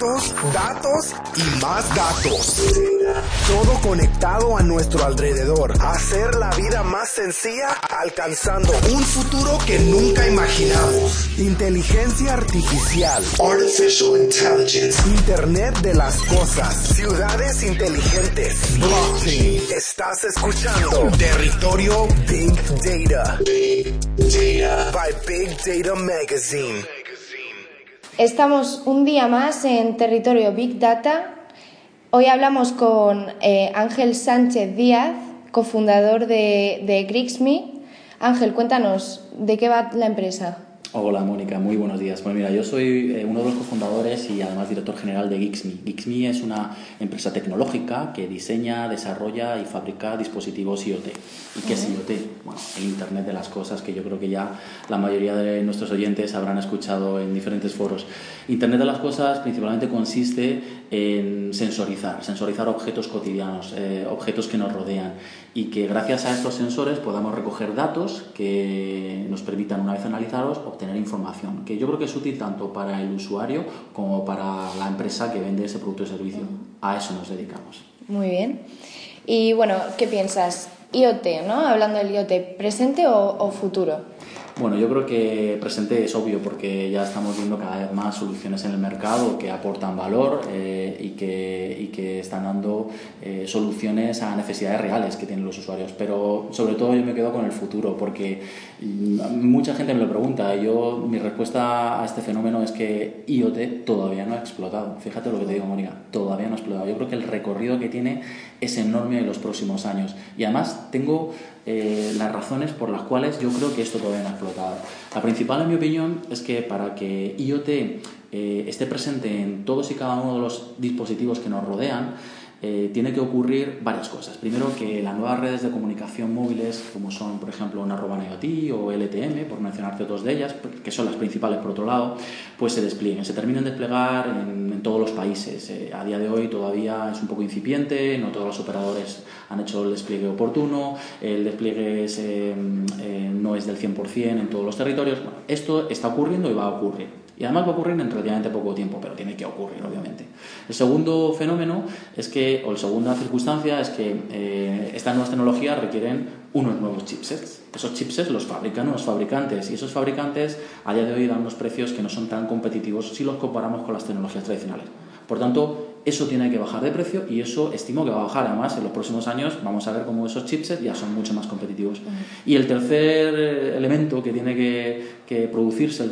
datos, datos y más datos. Todo conectado a nuestro alrededor. Hacer la vida más sencilla alcanzando un futuro que nunca imaginamos. Inteligencia artificial. Artificial Intelligence. Internet de las cosas. Ciudades inteligentes. Blockchain. Estás escuchando Territorio Big Data. Big Data. By Big Data Magazine. Estamos un día más en territorio Big Data. Hoy hablamos con eh, Ángel Sánchez Díaz, cofundador de, de Grixme. Ángel, cuéntanos, ¿de qué va la empresa? Hola Mónica, muy buenos días. Pues mira, yo soy eh, uno de los cofundadores y además director general de Geeksme. Geeksme es una empresa tecnológica que diseña, desarrolla y fabrica dispositivos IoT. ¿Y qué es IoT? Bueno, el Internet de las Cosas, que yo creo que ya la mayoría de nuestros oyentes habrán escuchado en diferentes foros. Internet de las Cosas principalmente consiste en sensorizar, sensorizar objetos cotidianos, eh, objetos que nos rodean y que gracias a estos sensores podamos recoger datos que nos permitan una vez analizados obtener información, que yo creo que es útil tanto para el usuario como para la empresa que vende ese producto o servicio. A eso nos dedicamos. Muy bien. Y bueno, ¿qué piensas? IoT, ¿no? Hablando del IoT, ¿presente o futuro? Bueno, yo creo que presente es obvio porque ya estamos viendo cada vez más soluciones en el mercado que aportan valor eh, y, que, y, que, están dando eh, soluciones a necesidades reales que tienen los usuarios. Pero sobre todo yo me quedo con el futuro porque mm, mucha gente me lo pregunta y yo mi respuesta a este fenómeno es que IoT todavía no ha explotado. Fíjate lo que te digo, Mónica, todavía no ha explotado. Yo creo que el recorrido que tiene es enorme en los próximos años. Y además tengo eh, las razones por las cuales yo creo que esto todavía no ha explotado. La principal, en mi opinión, es que para que IoT eh, esté presente en todos y cada uno de los dispositivos que nos rodean, eh, tiene que ocurrir varias cosas. Primero, que las nuevas redes de comunicación móviles, como son, por ejemplo, una IoT o LTM, por mencionarte dos de ellas, que son las principales por otro lado, pues se desplieguen, se terminen de desplegar en, todos los países. Eh, a día de hoy todavía es un poco incipiente, no todos los operadores han hecho el despliegue oportuno, el despliegue eh, no es del 100% en todos los territorios. esto está ocurriendo y va a ocurrir. Y además va a ocurrir en relativamente poco tiempo, pero tiene que ocurrir, obviamente. El segundo fenómeno es que, o la segunda circunstancia es que eh, estas nuevas tecnologías requieren unos nuevos chipsets. Esos chipsets los fabrican unos fabricantes y esos fabricantes a día de hoy dan unos precios que no son tan competitivos si los comparamos con las tecnologías tradicionales. Por tanto, eso tiene que bajar de precio y eso estimo que va a bajar. Además, en los próximos años vamos a ver cómo esos chipsets ya son mucho más competitivos. Y el tercer eh, elemento que tiene que, producirse,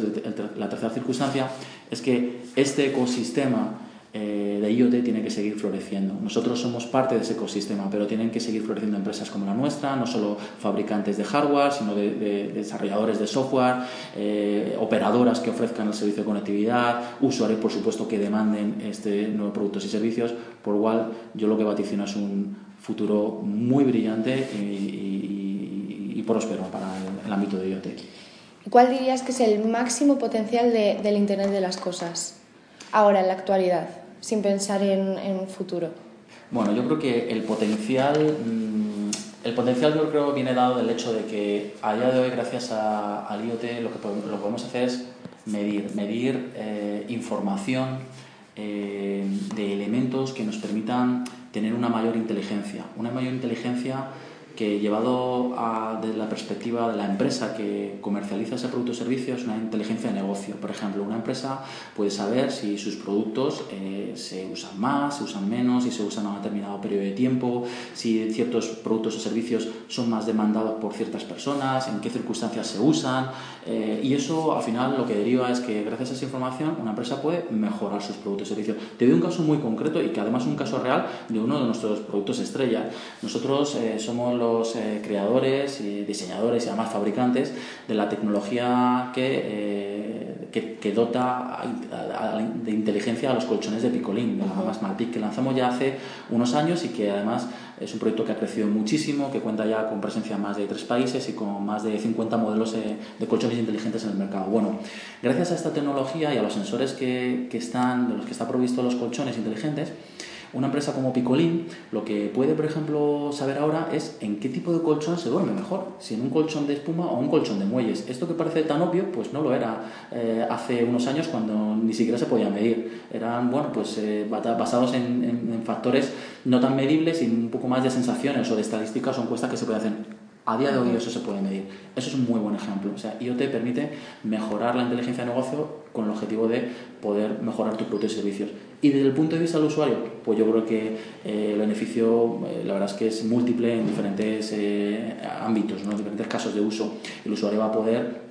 la tercera circunstancia, es que este ecosistema eh, de IoT tiene que seguir floreciendo. Nosotros somos parte de ese ecosistema, pero tienen que seguir floreciendo empresas como la nuestra, no solo fabricantes de hardware, sino de, desarrolladores de software, eh, operadoras que ofrezcan el servicio de conectividad, usuarios, por supuesto, que demanden este nuevos productos y servicios, por lo cual yo lo que vaticino es un futuro muy brillante y, próspero para el, ámbito de IoT. ¿Cuál dirías que es el máximo potencial del Internet de las Cosas? Ahora, en la actualidad, sin pensar en, en futuro? Bueno, yo creo que el potencial, mm, el potencial yo creo viene dado del hecho de que a día de hoy, gracias al IoT, lo que lo podemos hacer es medir, medir eh, información eh, de elementos que nos permitan tener una mayor inteligencia, una mayor inteligencia que llevado a, desde la perspectiva de la empresa que comercializa ese producto o servicio es una inteligencia de negocio. Por ejemplo, una empresa puede saber si sus productos eh, se usan más, se usan menos, si se usan a un determinado periodo de tiempo, si ciertos productos o servicios son más demandados por ciertas personas, en qué circunstancias se usan. Eh, y eso al final lo que deriva es que gracias a esa información una empresa puede mejorar sus productos o servicios. Te doy un caso muy concreto y que además es un caso real de uno de nuestros productos estrella. Nosotros eh, somos los eh, creadores y diseñadores y además fabricantes de la tecnología que, eh, que, dota de inteligencia a los colchones de Picolín, de la gama Smartpick, que lanzamos ya hace unos años y que además es un proyecto que ha crecido muchísimo, que cuenta ya con presencia en más de tres países y con más de 50 modelos eh, de colchones inteligentes en el mercado. Bueno, gracias a esta tecnología y a los sensores que, que están, de los que está provisto los colchones inteligentes, Una empresa como Picolín lo que puede, por ejemplo, saber ahora es en qué tipo de colchón se duerme mejor, si en un colchón de espuma o un colchón de muelles. Esto que parece tan obvio, pues no lo era eh, hace unos años cuando ni siquiera se podía medir. Eran, bueno, pues eh, basados en, en, factores no tan medibles y un poco más de sensaciones o de estadísticas o encuestas que se pueden hacer a día de hoy eso se puede medir. Eso es un muy buen ejemplo. O sea, IoT permite mejorar la inteligencia de negocio con el objetivo de poder mejorar tus productos y servicios. Y desde el punto de vista del usuario, pues yo creo que eh, el beneficio, eh, la verdad es que es múltiple en diferentes eh, ámbitos, ¿no? en diferentes casos de uso. El usuario va a poder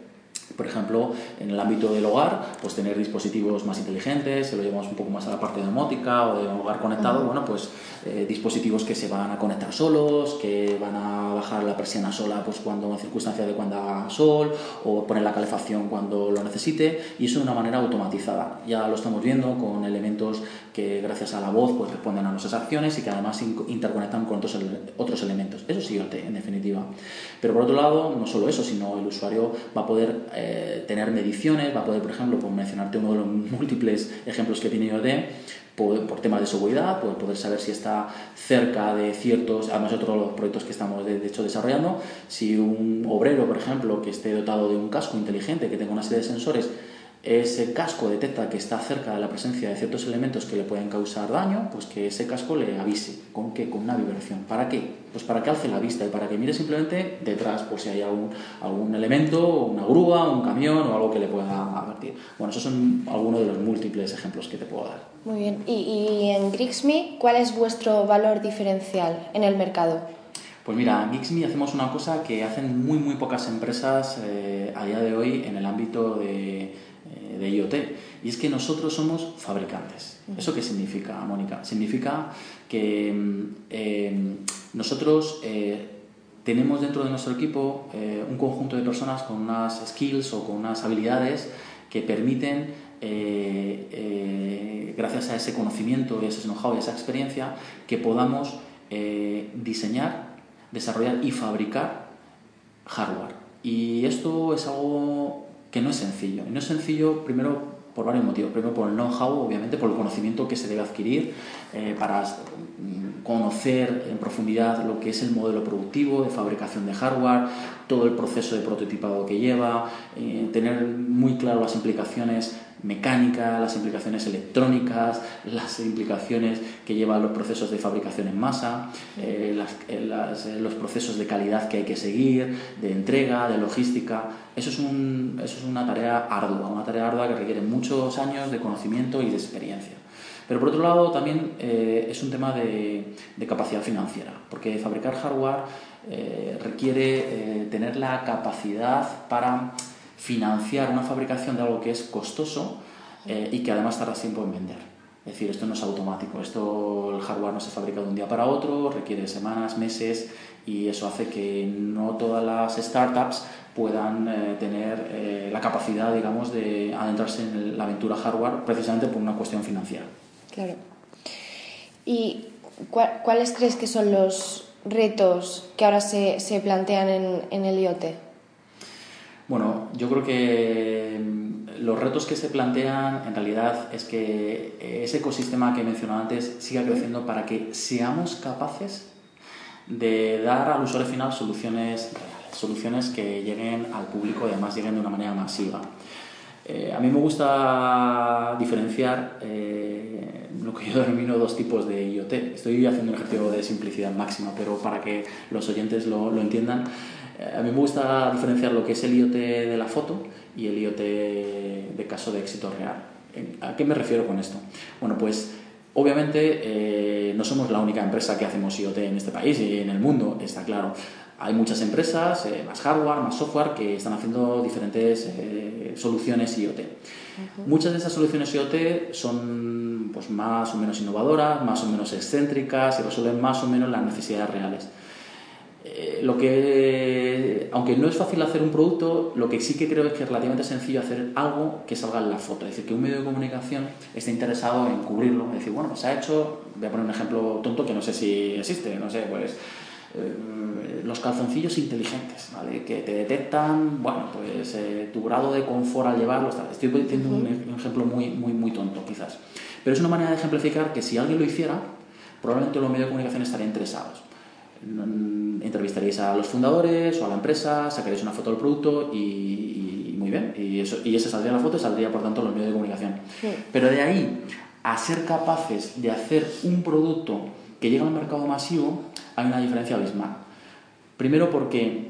por ejemplo, en el ámbito del hogar, pues tener dispositivos más inteligentes, se lo llevamos un poco más a la parte domótica o de hogar conectado, bueno, pues eh, dispositivos que se van a conectar solos, que van a bajar la presión sola pues cuando en circunstancias de cuando haga sol o poner la calefacción cuando lo necesite y eso de una manera automatizada. Ya lo estamos viendo con elementos que gracias a la voz pues responden a nuestras acciones y que además interconectan con otros, otros elementos. Eso sí, en definitiva. Pero por otro lado, no solo eso, sino el usuario va a poder eh, tener mediciones, va a poder, por ejemplo, por mencionarte uno de los múltiples ejemplos que tiene IoT, por, por, temas de seguridad, poder, poder saber si está cerca de ciertos, a nosotros los proyectos que estamos de, hecho desarrollando, si un obrero, por ejemplo, que esté dotado de un casco inteligente, que tenga una serie de sensores, ese casco detecta que está cerca de la presencia de ciertos elementos que le pueden causar daño, pues que ese casco le avise. ¿Con qué? Con una vibración. ¿Para qué? Pues para que alce la vista y para que mire simplemente detrás por si hay algún, algún elemento, una grúa, un camión o algo que le pueda advertir. Bueno, esos son algunos de los múltiples ejemplos que te puedo dar. Muy bien. ¿Y, y en Grixme cuál es vuestro valor diferencial en el mercado? Pues mira, en Geeksme hacemos una cosa que hacen muy muy pocas empresas eh, a día de hoy en el ámbito de, de IoT. Y es que nosotros somos fabricantes. ¿Eso qué significa, Mónica? Significa que mm, eh, nosotros eh, tenemos dentro de nuestro equipo eh, un conjunto de personas con unas skills o con unas habilidades que permiten, gracias a ese conocimiento, ese know-how y esa experiencia, que podamos diseñar, desarrollar y fabricar hardware. Y esto es algo que no es sencillo. Y no es sencillo, primero, por varios motivos. Primero, por el know-how, obviamente, por el conocimiento que se debe adquirir eh, para mm, conocer en profundidad lo que es el modelo productivo de fabricación de hardware, todo el proceso de prototipado que lleva, eh, tener muy claro las implicaciones mecánica, las implicaciones electrónicas, las implicaciones que llevan los procesos de fabricación en masa, eh, eh, eh, los procesos de calidad que hay que seguir, de entrega, de logística. Eso es, un, eso es una tarea ardua, una tarea ardua que requiere muchos años de conocimiento y de experiencia. Pero por otro lado también es un tema de, de, capacidad financiera, porque fabricar hardware requiere tener la capacidad para financiar una fabricación de algo que es costoso eh, y que además tarda tiempo en vender. Es decir, esto no es automático, esto el hardware no se fabrica de un día para otro, requiere semanas, meses y eso hace que no todas las startups puedan eh, tener eh, la capacidad, digamos, de adentrarse en la aventura hardware precisamente por una cuestión financiera. Claro. ¿Y cuáles crees que son los retos que ahora se, se plantean en, en el IoT? Bueno, yo creo que mm, los retos que se plantean en realidad es que ese ecosistema que he mencionado antes siga creciendo para que seamos capaces de dar al usuario final soluciones reales, soluciones que lleguen al público y además lleguen de una manera masiva. Eh, a mí me gusta diferenciar eh, lo que yo denomino dos tipos de IoT. Estoy haciendo un ejercicio de simplicidad máxima, pero para que los oyentes lo, lo entiendan, a mí me gusta diferenciar lo que es el IoT de la foto y el IoT de caso de éxito real. ¿A qué me refiero con esto? Bueno, pues obviamente eh, no somos la única empresa que hacemos IoT en este país y en el mundo, está claro. Hay muchas empresas, eh, más hardware, más software, que están haciendo diferentes eh, soluciones IoT. Muchas de esas soluciones IoT son pues, más o menos innovadoras, más o menos excéntricas y resuelven más o menos las necesidades reales. Eh, lo que, aunque no es fácil hacer un producto, lo que sí que creo es que es relativamente sencillo hacer algo que salga en la foto. Es decir, que un medio de comunicación esté interesado en cubrirlo. Es decir, bueno, pues se ha hecho, voy a poner un ejemplo tonto que no sé si existe, no sé, pues eh, los calzoncillos inteligentes, ¿vale? Que te detectan, bueno, pues eh, tu grado de confort al llevarlos. Estoy diciendo un, ejemplo muy, muy, muy tonto, quizás. Pero es una manera de ejemplificar que si alguien lo hiciera, probablemente los medios de comunicación estarían interesados. Entrevistaríais a los fundadores o a la empresa, sacaréis una foto del producto y, muy bien, y, eso, y esa saldría la foto y saldría por tanto los medios de comunicación. Pero de ahí a ser capaces de hacer un producto que llegue al mercado masivo, hay una diferencia abismal. Primero porque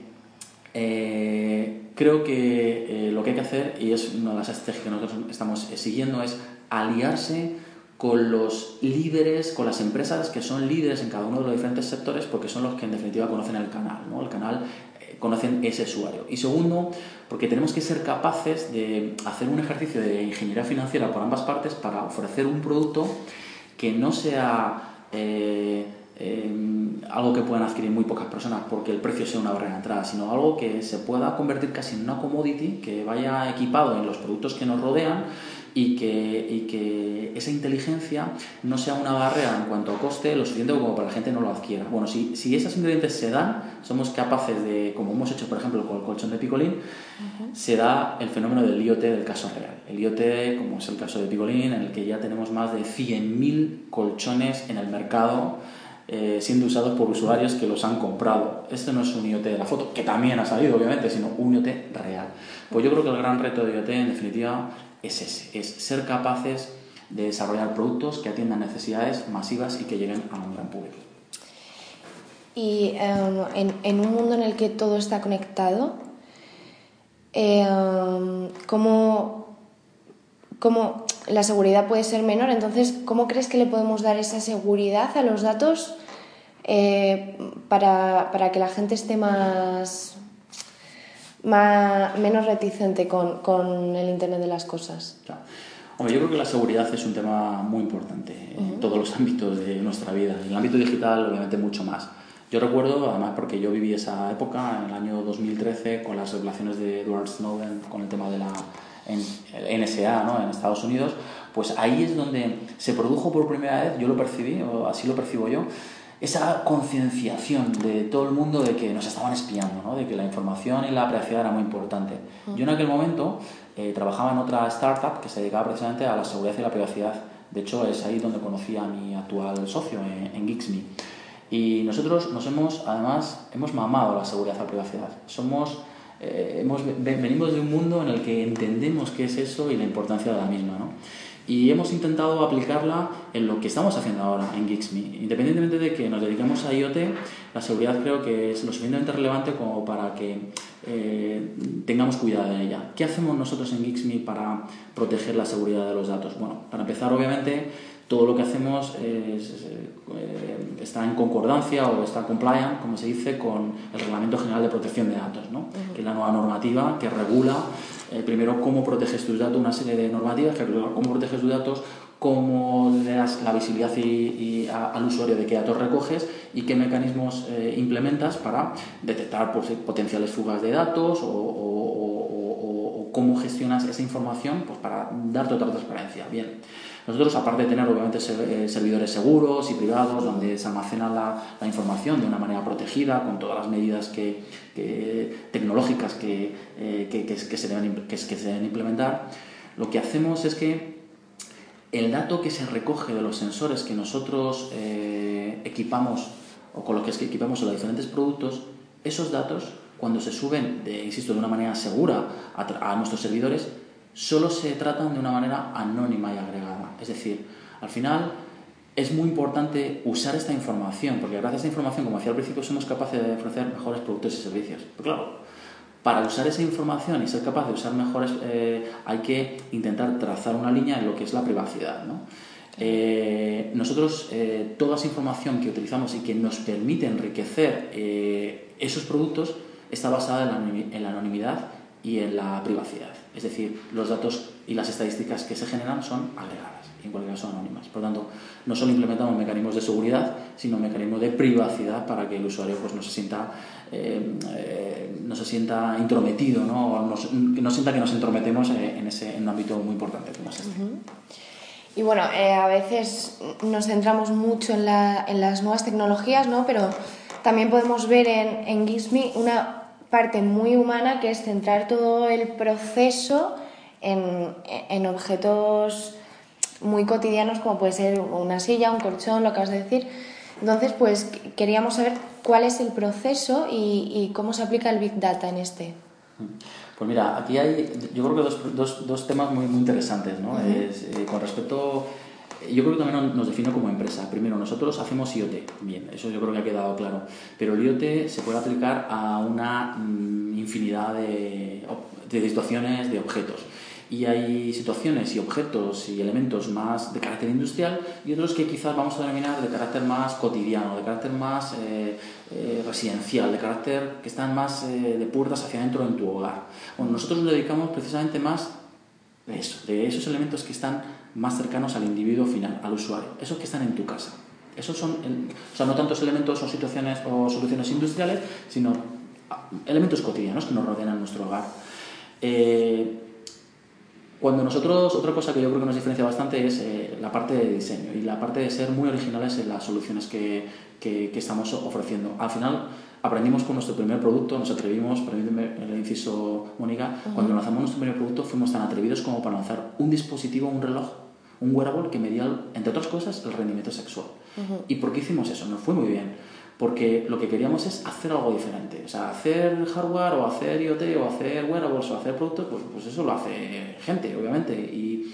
eh, creo que eh, lo que hay que hacer, y es una de las estrategias que nosotros estamos siguiendo, es aliarse con los líderes, con las empresas que son líderes en cada uno de los diferentes sectores, porque son los que en definitiva conocen el canal, ¿no? El canal eh, conocen ese usuario. Y segundo, porque tenemos que ser capaces de hacer un ejercicio de ingeniería financiera por ambas partes para ofrecer un producto que no sea algo que puedan adquirir muy pocas personas porque el precio sea una barrera de entrada, sino algo que se pueda convertir casi en una commodity, que vaya equipado en los productos que nos rodean y que, y que esa inteligencia no sea una barrera en cuanto a coste lo suficiente como para que la gente no lo adquiera. Bueno, si, si esos ingredientes se dan, somos capaces de, como hemos hecho por ejemplo con el colchón de Picolín, se da el fenómeno del IoT del caso real. El IoT, como es el caso de Picolín, en el que ya tenemos más de 100.000 colchones en el mercado eh, siendo usados por usuarios que los han comprado. Este no es un IoT de la foto, que también ha salido, obviamente, sino un IoT real. Pues yo creo que el gran reto de IoT, en definitiva, es ese, es ser capaces de desarrollar productos que atiendan necesidades masivas y que lleguen a un gran público. Y em, en, un mundo en el que todo está conectado, em, ¿cómo, ¿cómo, la seguridad puede ser menor. Entonces, ¿cómo crees que le podemos dar esa seguridad a los datos eh, para, que la gente esté más, menos reticente con, el Internet de las Cosas? Hombre, yo creo que la seguridad es un tema muy importante en todos los ámbitos de nuestra vida. En el ámbito digital, obviamente, mucho más. Yo recuerdo, además, porque yo viví esa época, en el año 2013, con las revelaciones de Edward Snowden, con el tema de la en el NSA ¿no? en Estados Unidos, pues ahí es donde se produjo por primera vez, yo lo percibí, o así lo percibo yo, esa concienciación de todo el mundo de que nos estaban espiando, ¿no? de que la información y la privacidad era muy importante. Yo en aquel momento eh, trabajaba en otra startup que se dedicaba precisamente a la seguridad y la privacidad. De hecho, es ahí donde conocí a mi actual socio en, en Geeksme. Y nosotros nos hemos, además, hemos mamado la seguridad y la privacidad. Somos eh, hemos, venimos de un mundo en el que entendemos qué es eso y la importancia de la misma. ¿no? Y hemos intentado aplicarla en lo que estamos haciendo ahora en Geeksme. Independientemente de que nos dediquemos a IoT, la seguridad creo que es lo suficientemente relevante como para que eh, tengamos cuidado de ella. ¿Qué hacemos nosotros en Geeksme para proteger la seguridad de los datos? Bueno, para empezar, obviamente, todo lo que hacemos es, eh, está en concordancia o está compliant, como se dice, con el Reglamento General de Protección de Datos, ¿no? que es la nueva normativa que regula eh, primero cómo proteges tus datos, una serie de normativas que regulan cómo proteges tus datos, cómo le das la visibilidad y, al usuario de qué datos recoges y qué mecanismos eh, implementas para detectar potenciales fugas de datos o, cómo gestionas esa información pues, para darte otra transparencia. Bien. Nosotros, aparte de tener obviamente eh, servidores seguros y privados donde se almacena la, información de una manera protegida, con todas las medidas que, tecnológicas eh, que, se deben, que, se deben implementar, lo que hacemos es que el dato que se recoge de los sensores que nosotros eh, equipamos o con los que equipamos los diferentes productos, esos datos, cuando se suben, de, insisto, de una manera segura a nuestros servidores, solo se tratan de una manera anónima y agregada. Es decir, al final es muy importante usar esta información, porque gracias a esta información, como decía al principio, somos capaces de ofrecer mejores productos y servicios. Pero claro, para usar esa información y ser capaz de usar mejores, eh, hay que intentar trazar una línea en lo que es la privacidad. Eh, nosotros, eh, toda esa información que utilizamos y que nos permite enriquecer esos productos está basada en la anonimidad y en la privacidad. Es decir, los datos y las estadísticas que se generan son agregadas, en cualquier caso anónimas. Por lo tanto, no solo implementamos mecanismos de seguridad, sino mecanismos de privacidad para que el usuario pues, no, se sienta, eh, eh, no se sienta intrometido, ¿no? no, no sienta que nos entrometemos en, ese, en un ámbito muy importante como es este. Y bueno, eh, a veces nos centramos mucho en, la, en, las nuevas tecnologías, ¿no? pero también podemos ver en, en una parte muy humana que es centrar todo el proceso en, objetos muy cotidianos como puede ser una silla, un colchón, lo que acabas de decir. Entonces, pues queríamos saber cuál es el proceso y, cómo se aplica el Big Data en este. Pues mira, aquí hay, yo creo que dos, dos, dos temas muy, muy interesantes, ¿no? es, eh, con respecto, yo creo que también nos define como empresa. Primero, nosotros hacemos IoT, bien, eso yo creo que ha quedado claro, pero el IoT se puede aplicar a una mm, infinidad de, de situaciones, de objetos y hay situaciones y objetos y elementos más de carácter industrial y otros que quizás vamos a denominar de carácter más cotidiano, de carácter más eh, eh, residencial, de carácter que están más eh, de puertas hacia adentro en tu hogar. Bueno, nosotros nos dedicamos precisamente más de eso, de esos elementos que están más cercanos al individuo final, al usuario, esos que están en tu casa. Esos son, o sea, no tantos elementos o situaciones o soluciones industriales, sino elementos cotidianos que nos rodean en nuestro hogar. Cuando nosotros, otra cosa que yo creo que nos diferencia bastante es eh, la parte de diseño y la parte de ser muy originales en las soluciones que, que, estamos ofreciendo. Al final aprendimos con nuestro primer producto, nos atrevimos, permíteme el inciso Mónica, cuando lanzamos nuestro primer producto fuimos tan atrevidos como para lanzar un dispositivo, un reloj, un wearable que medía, entre otras cosas, el rendimiento sexual. ¿Y por qué hicimos eso? Nos fue muy bien porque lo que queríamos es hacer algo diferente. O sea, hacer hardware o hacer IoT o hacer wearables o hacer productos, pues, pues eso lo hace gente, obviamente. Y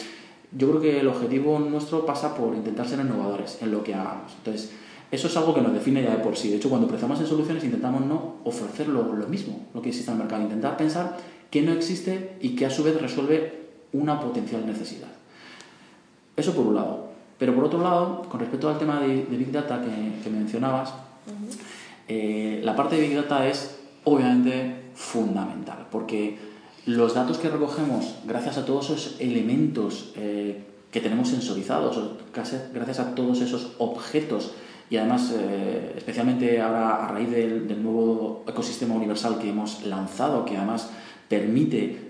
yo creo que el objetivo nuestro pasa por intentar ser innovadores en lo que hagamos. Entonces, eso es algo que nos define ya de por sí. De hecho, cuando pensamos en soluciones intentamos no ofrecer lo, mismo, lo que existe en el mercado. Intentar pensar que no existe y que a su vez resuelve una potencial necesidad. Eso por un lado. Pero por otro lado, con respecto al tema de, Big Data que mencionabas, eh, la parte de Big Data es obviamente fundamental, porque los datos que recogemos, gracias a todos esos elementos eh, que tenemos sensorizados, gracias a todos esos objetos, y además, eh, especialmente ahora a raíz del, nuevo ecosistema universal que hemos lanzado, que además permite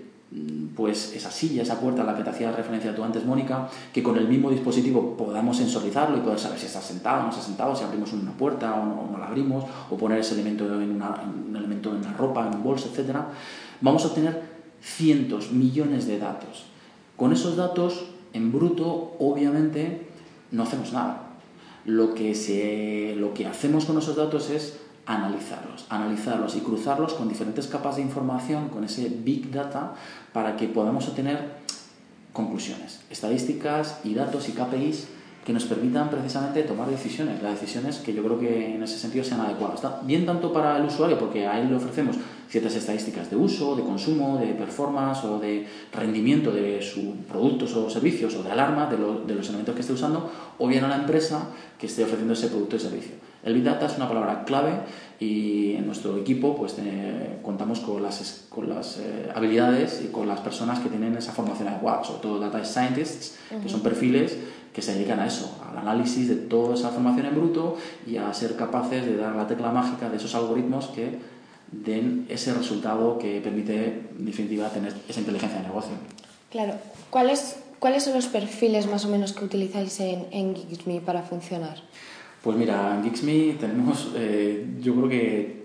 pues esa silla, esa puerta a la que te hacía referencia tú antes, Mónica, que con el mismo dispositivo podamos sensorizarlo y poder saber si está sentado o no está sentado, si abrimos una puerta o no, la abrimos, o poner ese elemento en, un elemento en la ropa, en un bolso, etc. Vamos a obtener cientos, millones de datos. Con esos datos, en bruto, obviamente, no hacemos nada. Lo que, se, lo que hacemos con esos datos es analizarlos, analizarlos y cruzarlos con diferentes capas de información, con ese big data, para que podamos obtener conclusiones, estadísticas y datos y KPIs que nos permitan precisamente tomar decisiones, las decisiones que yo creo que en ese sentido sean adecuadas. Bien tanto para el usuario, porque a él le ofrecemos ciertas estadísticas de uso, de consumo, de performance o de rendimiento de sus productos o servicios o de alarma de, de los elementos que esté usando, o bien a la empresa que esté ofreciendo ese producto y servicio. El Big Data es una palabra clave y en nuestro equipo pues contamos con las, con las eh, habilidades y con las personas que tienen esa formación adecuada, sobre todo Data Scientists, que son perfiles que se dedican a eso, al análisis de toda esa formación en bruto y a ser capaces de dar la tecla mágica de esos algoritmos que den ese resultado que permite, en definitiva, tener esa inteligencia de negocio. Claro. ¿Cuáles, ¿Cuáles son los perfiles más o menos que utilizáis en, en para funcionar? Pues mira, en Geeksme tenemos, eh, yo creo que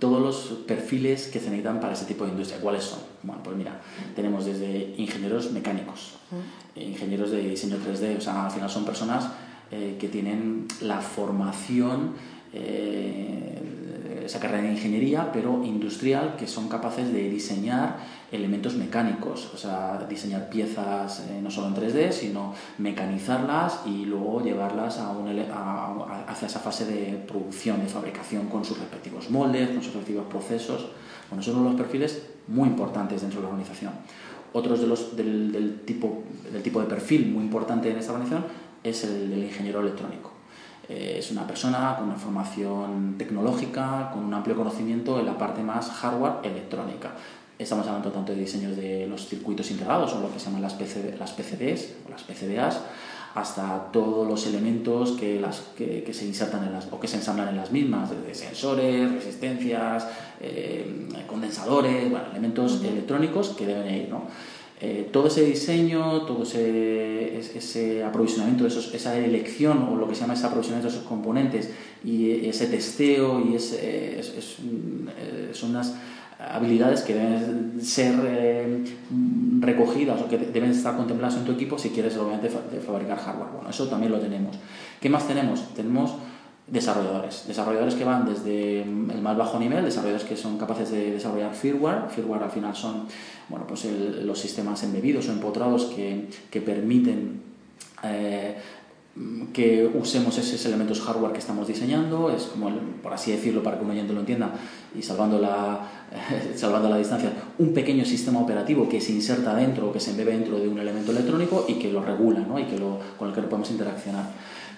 todos los perfiles que se necesitan para ese tipo de industria. ¿Cuáles son? Bueno, pues mira, tenemos desde ingenieros mecánicos, ingenieros de diseño 3D, o sea, al final son personas eh, que tienen la formación eh, esa carrera de ingeniería, pero industrial, que son capaces de diseñar elementos mecánicos, o sea, diseñar piezas eh, no solo en 3D, sino mecanizarlas y luego llevarlas a un, hacia esa fase de producción, de fabricación con sus respectivos moldes, con sus respectivos procesos. Bueno, son uno de los perfiles muy importantes dentro de la organización. Otros de los, del, tipo, del tipo de perfil muy importante en esta organización es el del ingeniero electrónico. Eh, es una persona con una formación tecnológica, con un amplio conocimiento en la parte más hardware electrónica. Estamos hablando tanto de diseños de los circuitos integrados o lo que se llaman las, las PCBs o las PCBAs, hasta todos los elementos que, las, que, se insertan en las, o que se ensamblan en las mismas, desde sensores, resistencias, eh, condensadores, bueno, elementos electrónicos que deben ir. ¿no? Eh, todo ese diseño, todo ese, aprovisionamiento, de esa elección o lo que se llama ese aprovisionamiento de esos componentes y ese testeo y es, es, son unas habilidades que deben ser eh, recogidas o que deben estar contempladas en tu equipo si quieres obviamente fabricar hardware. Bueno, eso también lo tenemos. ¿Qué más tenemos? Tenemos desarrolladores. Desarrolladores que van desde el más bajo nivel, desarrolladores que son capaces de desarrollar firmware. Firmware al final son bueno, pues los sistemas embebidos o empotrados que, que permiten eh, que usemos esos elementos hardware que estamos diseñando, es como, por así decirlo, para que un oyente lo entienda, y salvando la, salvando la distancia, un pequeño sistema operativo que se inserta dentro o que se embebe dentro de un elemento electrónico y que lo regula ¿no? y que lo, con el que lo podemos interaccionar.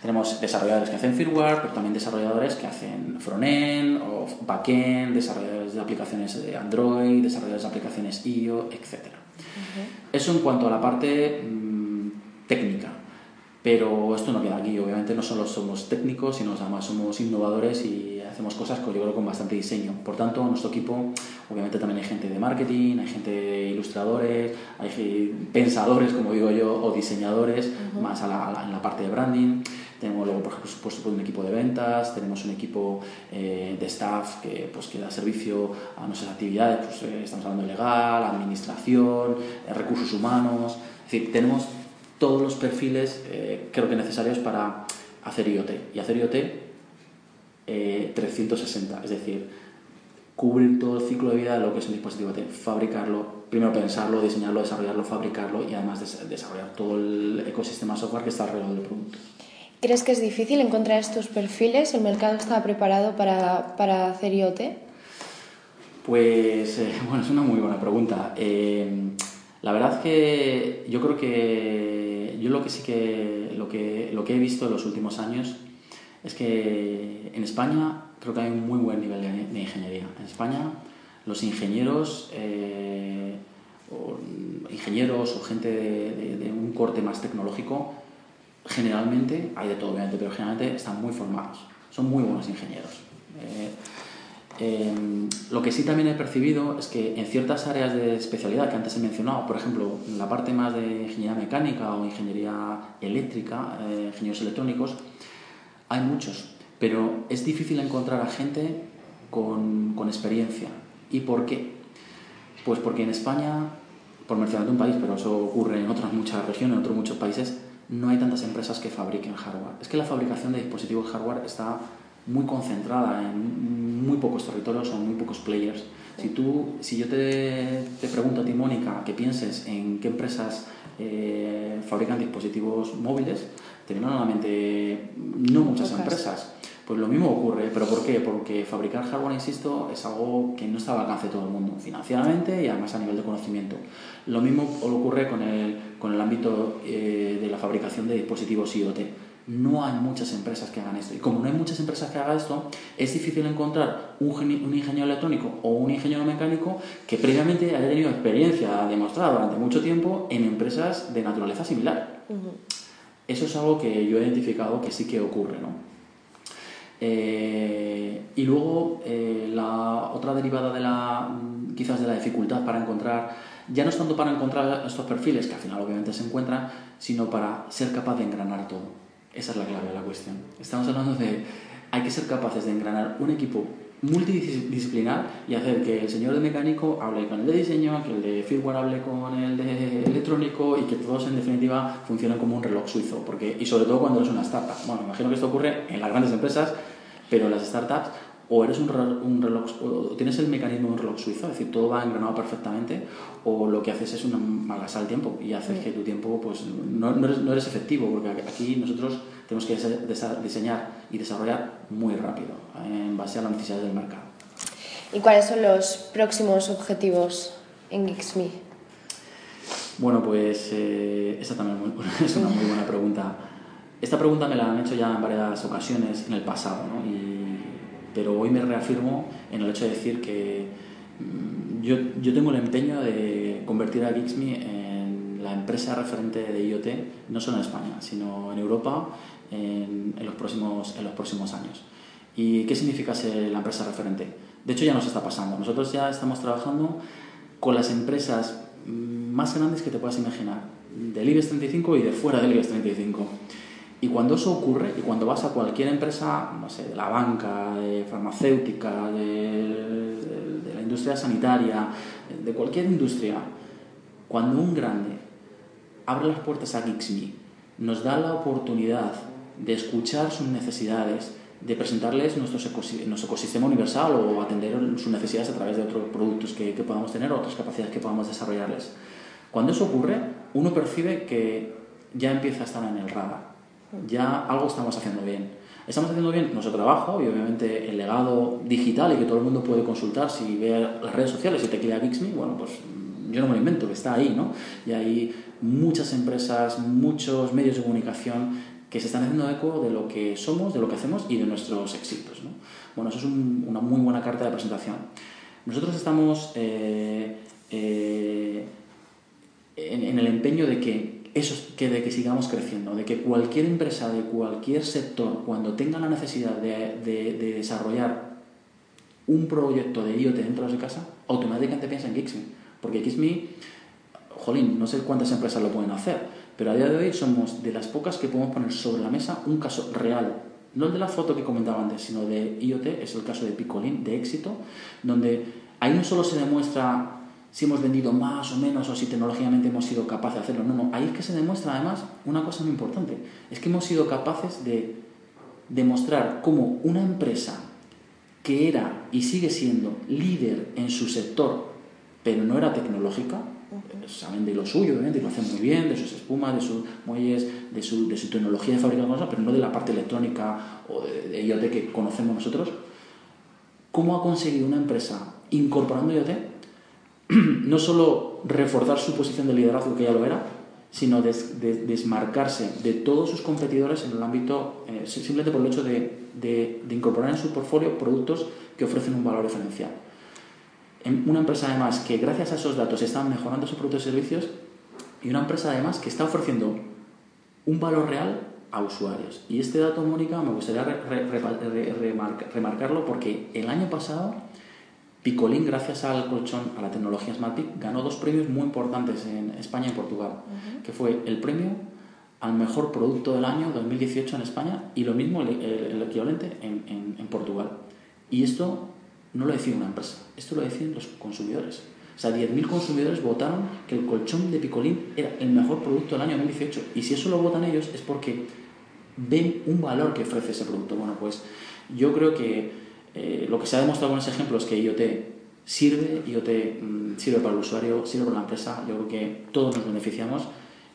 Tenemos desarrolladores que hacen firmware, pero también desarrolladores que hacen front-end o back-end, desarrolladores de aplicaciones de Android, desarrolladores de aplicaciones IO, etc. Eso en cuanto a la parte mm, técnica. Pero esto no queda aquí, obviamente no solo somos técnicos, sino además somos innovadores y hacemos cosas con, yo creo, con bastante diseño. Por tanto, en nuestro equipo obviamente también hay gente de marketing, hay gente de ilustradores, hay pensadores, como digo yo, o diseñadores, más a la, en la parte de branding. Tenemos luego, por supuesto, un equipo de ventas, tenemos un equipo eh, de staff que, pues, que da servicio a nuestras actividades, pues, eh, estamos hablando de legal, administración, eh, recursos humanos, es decir, tenemos todos los perfiles creo que necesarios para hacer IoT. Y hacer IoT 360, es decir, cubrir todo el ciclo de vida de lo que es un dispositivo IoT, fabricarlo, primero pensarlo, diseñarlo, desarrollarlo, fabricarlo y además desarrollar todo el ecosistema software que está alrededor del producto. ¿Crees que es difícil encontrar estos perfiles? ¿El mercado está preparado para, para hacer IoT? Pues eh, bueno, es una muy buena pregunta. Eh, la verdad que yo creo que yo lo que sí que lo que lo que he visto en los últimos años es que en España creo que hay un muy buen nivel de, ingeniería. En España los ingenieros eh, o ingenieros o gente de un corte más tecnológico generalmente, hay de todo obviamente, pero generalmente están muy formados, son muy buenos ingenieros. Eh, em, lo que sí también he percibido es que en ciertas áreas de especialidad que antes he mencionado, por ejemplo, en la parte más de ingeniería mecánica o ingeniería eléctrica, eh, ingenieros electrónicos, hay muchos, pero es difícil encontrar a gente con, con experiencia. ¿Y por qué? Pues porque en España, por mencionar un país, pero eso ocurre en otras muchas regiones, en otros muchos países, no hay tantas empresas que fabriquen hardware. Es que la fabricación de dispositivos hardware está muy concentrada en muy pocos territorios o muy pocos players. Si, tú, si yo te, te pregunto a ti, Mónica, que pienses en qué empresas eh, fabrican dispositivos móviles, te vienen a la mente no muchas empresas. Pues lo mismo ocurre, pero ¿por qué? Porque fabricar hardware, insisto, es algo que no está al alcance de todo el mundo, financieramente y además a nivel de conocimiento. Lo mismo ocurre con el, con el ámbito eh, de la fabricación de dispositivos IoT. No hay muchas empresas que hagan esto. Y como no hay muchas empresas que hagan esto, es difícil encontrar un, un ingeniero electrónico o un ingeniero mecánico que previamente haya tenido experiencia demostrada durante mucho tiempo en empresas de naturaleza similar. Eso es algo que yo he identificado que sí que ocurre, ¿no? Eh, y luego eh, la otra derivada de la quizás de la dificultad para encontrar, ya no es tanto para encontrar estos perfiles, que al final obviamente se encuentran, sino para ser capaz de engranar todo. Esa es la clave de la cuestión. Estamos hablando de, hay que ser capaces de engranar un equipo multidisciplinar y hacer que el señor de mecánico hable con el de diseño, que el de firmware hable con el de electrónico y que todos en definitiva funcionen como un reloj suizo. Porque, y sobre todo cuando eres una startup. Bueno, imagino que esto ocurre en las grandes empresas, pero en las startups o eres un, un reloj, o tienes el mecanismo de un reloj suizo, es decir, todo va engranado perfectamente, o lo que haces es una malgastar el tiempo y haces que tu tiempo pues, no, no, eres, no, eres, efectivo, porque aquí nosotros tenemos que diseñar y desarrollar muy rápido, en base a las necesidades del mercado. ¿Y cuáles son los próximos objetivos en Geeksme? Bueno, pues eh, esa también es una muy buena pregunta. Esta pregunta me la han hecho ya en varias ocasiones en el pasado, ¿no? y pero hoy me reafirmo en el hecho de decir que mm, yo, yo tengo el empeño de convertir a Geeksme en la empresa referente de IoT, no solo en España, sino en Europa en, en, los, próximos, en los próximos años. ¿Y qué significa ser la empresa referente? De hecho, ya nos está pasando. Nosotros ya estamos trabajando con las empresas mm, más grandes que te puedas imaginar, del IBEX 35 y de fuera del IBEX 35. Y cuando eso ocurre, y cuando vas a cualquier empresa, no sé, de la banca, de farmacéutica, de, la industria sanitaria, de cualquier industria, cuando un grande abre las puertas a Geeksme, nos da la oportunidad de escuchar sus necesidades, de presentarles nuestro, ecosistema universal o atender sus necesidades a través de otros productos que, que podamos tener otras capacidades que podamos desarrollarles. Cuando eso ocurre, uno percibe que ya empieza a estar en el radar, ya algo estamos haciendo bien. Estamos haciendo bien nuestro trabajo y obviamente el legado digital y que todo el mundo puede consultar si ve las redes sociales y te queda Bixme, bueno, pues yo no me lo invento, está ahí, ¿no? Y hay muchas empresas, muchos medios de comunicación que se están haciendo eco de lo que somos, de lo que hacemos y de nuestros éxitos. ¿no? Bueno, eso es una muy buena carta de presentación. Nosotros estamos eh, eh, en, el empeño de que, eso, que, de que sigamos creciendo, de que cualquier empresa de cualquier sector, cuando tenga la necesidad de, desarrollar un proyecto de IoT dentro de su casa, automáticamente piensa en Gixme. Porque Gixme, jolín, no sé cuántas empresas lo pueden hacer, pero a día de hoy somos de las pocas que podemos poner sobre la mesa un caso real. No el de la foto que comentaba antes, sino de IoT, es el caso de Picolín, de éxito, donde ahí no solo se demuestra si hemos vendido más o menos o si tecnológicamente hemos sido capaces de hacerlo. No, no, ahí es que se demuestra además una cosa muy importante, es que hemos sido capaces de demostrar cómo una empresa que era y sigue siendo líder en su sector, pero no era tecnológica, saben de lo suyo, obviamente, y lo hacen muy bien, de sus espumas, de sus muelles, de su, de su tecnología de fabricar cosas, pero no de la parte electrónica o de, de IoT que conocemos nosotros. ¿Cómo ha conseguido una empresa incorporando IoT no solo reforzar su posición de liderazgo, que ya lo era, sino desmarcarse de todos sus competidores en el ámbito, eh, simplemente por el hecho de, incorporar en su portfolio productos que ofrecen un valor diferencial. En una empresa además que gracias a esos datos están mejorando sus productos y servicios y una empresa además que está ofreciendo un valor real a usuarios. Y este dato, Mónica, me gustaría remarcarlo porque el año pasado Picolín, gracias al colchón, a la tecnología SmartPic, ganó dos premios muy importantes en España y Portugal, que fue el premio al mejor producto del año 2018 en España y lo mismo el, equivalente en, en, Portugal. Y esto no lo decide una empresa, esto lo deciden los consumidores. O sea, 10.000 consumidores votaron que el colchón de Picolín era el mejor producto del año 2018. Y si eso lo votan ellos es porque ven un valor que ofrece ese producto. Bueno, pues yo creo que eh, lo que se ha demostrado con ese ejemplo es que IoT sirve, IoT mm, sirve para el usuario, sirve para la empresa, yo creo que todos nos beneficiamos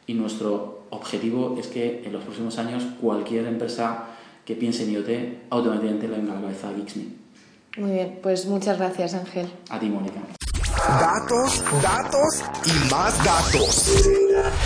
y nuestro objetivo es que en los próximos años cualquier empresa que piense en IoT automáticamente le venga a la cabeza a Geeksme. Muy bien, pues muchas gracias Ángel. A ti, Mónica. Datos, datos y más datos.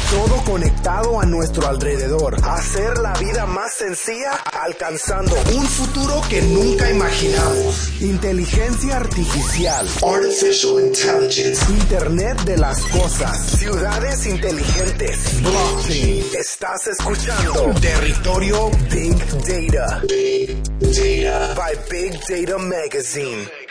Todo conectado a nuestro alrededor. Hacer la vida más sencilla alcanzando un futuro que nunca imaginamos. Inteligencia artificial. Artificial Intelligence. Internet de las cosas. Ciudades inteligentes. Blockchain. Estás escuchando Territorio Big Data. Big Data. By Big Data Magazine.